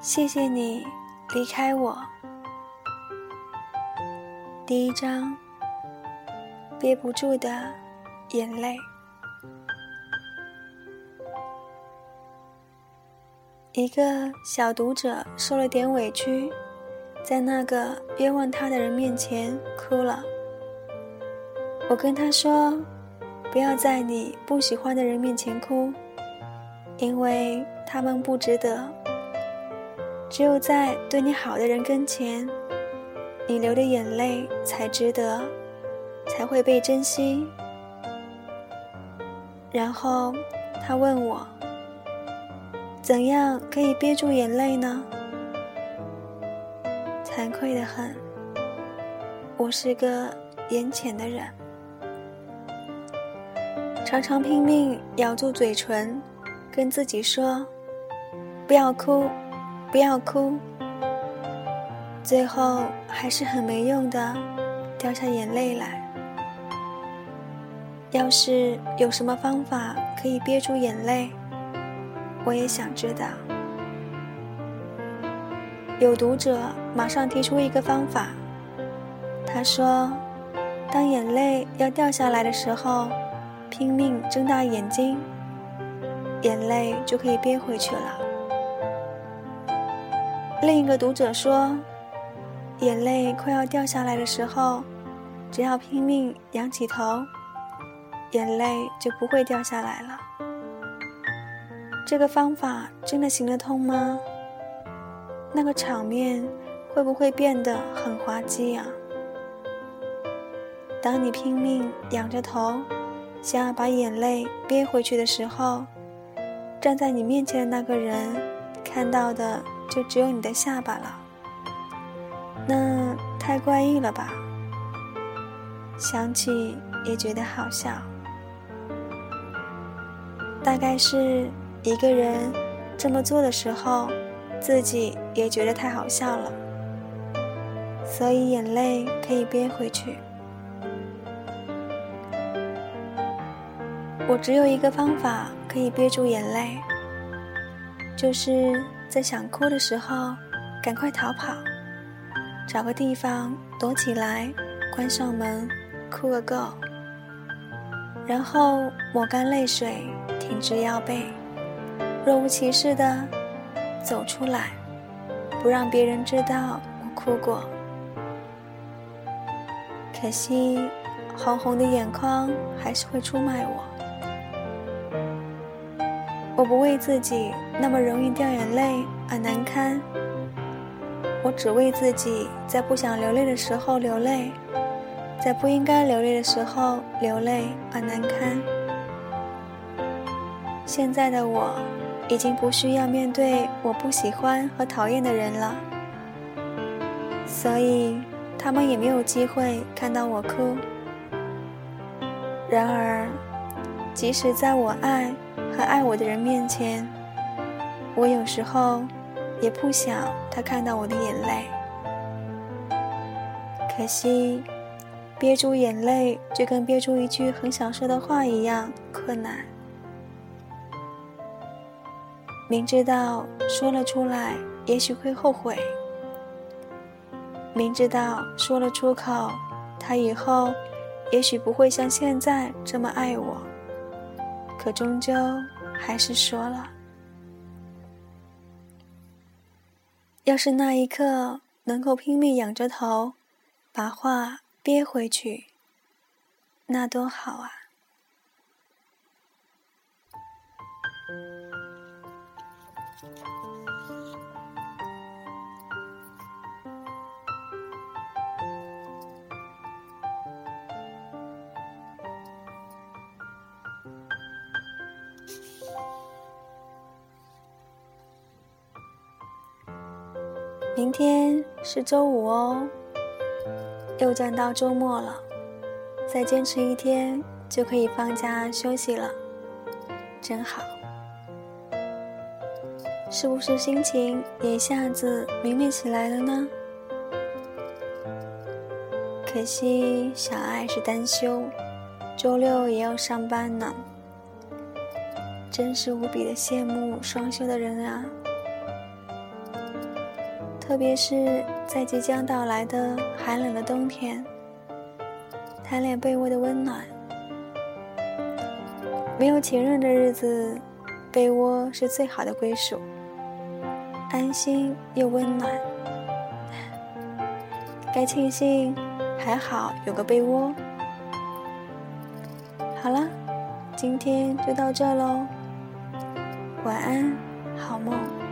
谢谢你离开我。第一章，憋不住的眼泪。一个小读者受了点委屈，在那个冤枉他的人面前哭了。我跟他说：“不要在你不喜欢的人面前哭，因为他们不值得。只有在对你好的人跟前，你流的眼泪才值得，才会被珍惜。”然后他问我。怎样可以憋住眼泪呢？惭愧的很，我是个眼浅的人，常常拼命咬住嘴唇，跟自己说：“不要哭，不要哭。”最后还是很没用的，掉下眼泪来。要是有什么方法可以憋住眼泪？我也想知道。有读者马上提出一个方法，他说：“当眼泪要掉下来的时候，拼命睁大眼睛，眼泪就可以憋回去了。”另一个读者说：“眼泪快要掉下来的时候，只要拼命仰起头，眼泪就不会掉下来了。”这个方法真的行得通吗？那个场面会不会变得很滑稽啊？当你拼命仰着头，想要把眼泪憋回去的时候，站在你面前的那个人看到的就只有你的下巴了。那太怪异了吧？想起也觉得好笑。大概是。一个人这么做的时候，自己也觉得太好笑了，所以眼泪可以憋回去。我只有一个方法可以憋住眼泪，就是在想哭的时候，赶快逃跑，找个地方躲起来，关上门，哭个够，然后抹干泪水，挺直腰背。若无其事的走出来，不让别人知道我哭过。可惜，红红的眼眶还是会出卖我。我不为自己那么容易掉眼泪而难堪，我只为自己在不想流泪的时候流泪，在不应该流泪的时候流泪而难堪。现在的我。已经不需要面对我不喜欢和讨厌的人了，所以他们也没有机会看到我哭。然而，即使在我爱和爱我的人面前，我有时候也不想他看到我的眼泪。可惜，憋住眼泪就跟憋住一句很想说的话一样困难。明知道说了出来，也许会后悔；明知道说了出口，他以后也许不会像现在这么爱我，可终究还是说了。要是那一刻能够拼命仰着头，把话憋回去，那多好啊！明天是周五哦，又将到周末了，再坚持一天就可以放假休息了，真好。是不是心情也一下子明媚起来了呢？可惜小爱是单休，周六也要上班呢。真是无比的羡慕双休的人啊！特别是在即将到来的寒冷的冬天，贪恋被窝的温暖。没有情人的日子，被窝是最好的归属，安心又温暖。该庆幸，还好有个被窝。好了，今天就到这喽，晚安，好梦。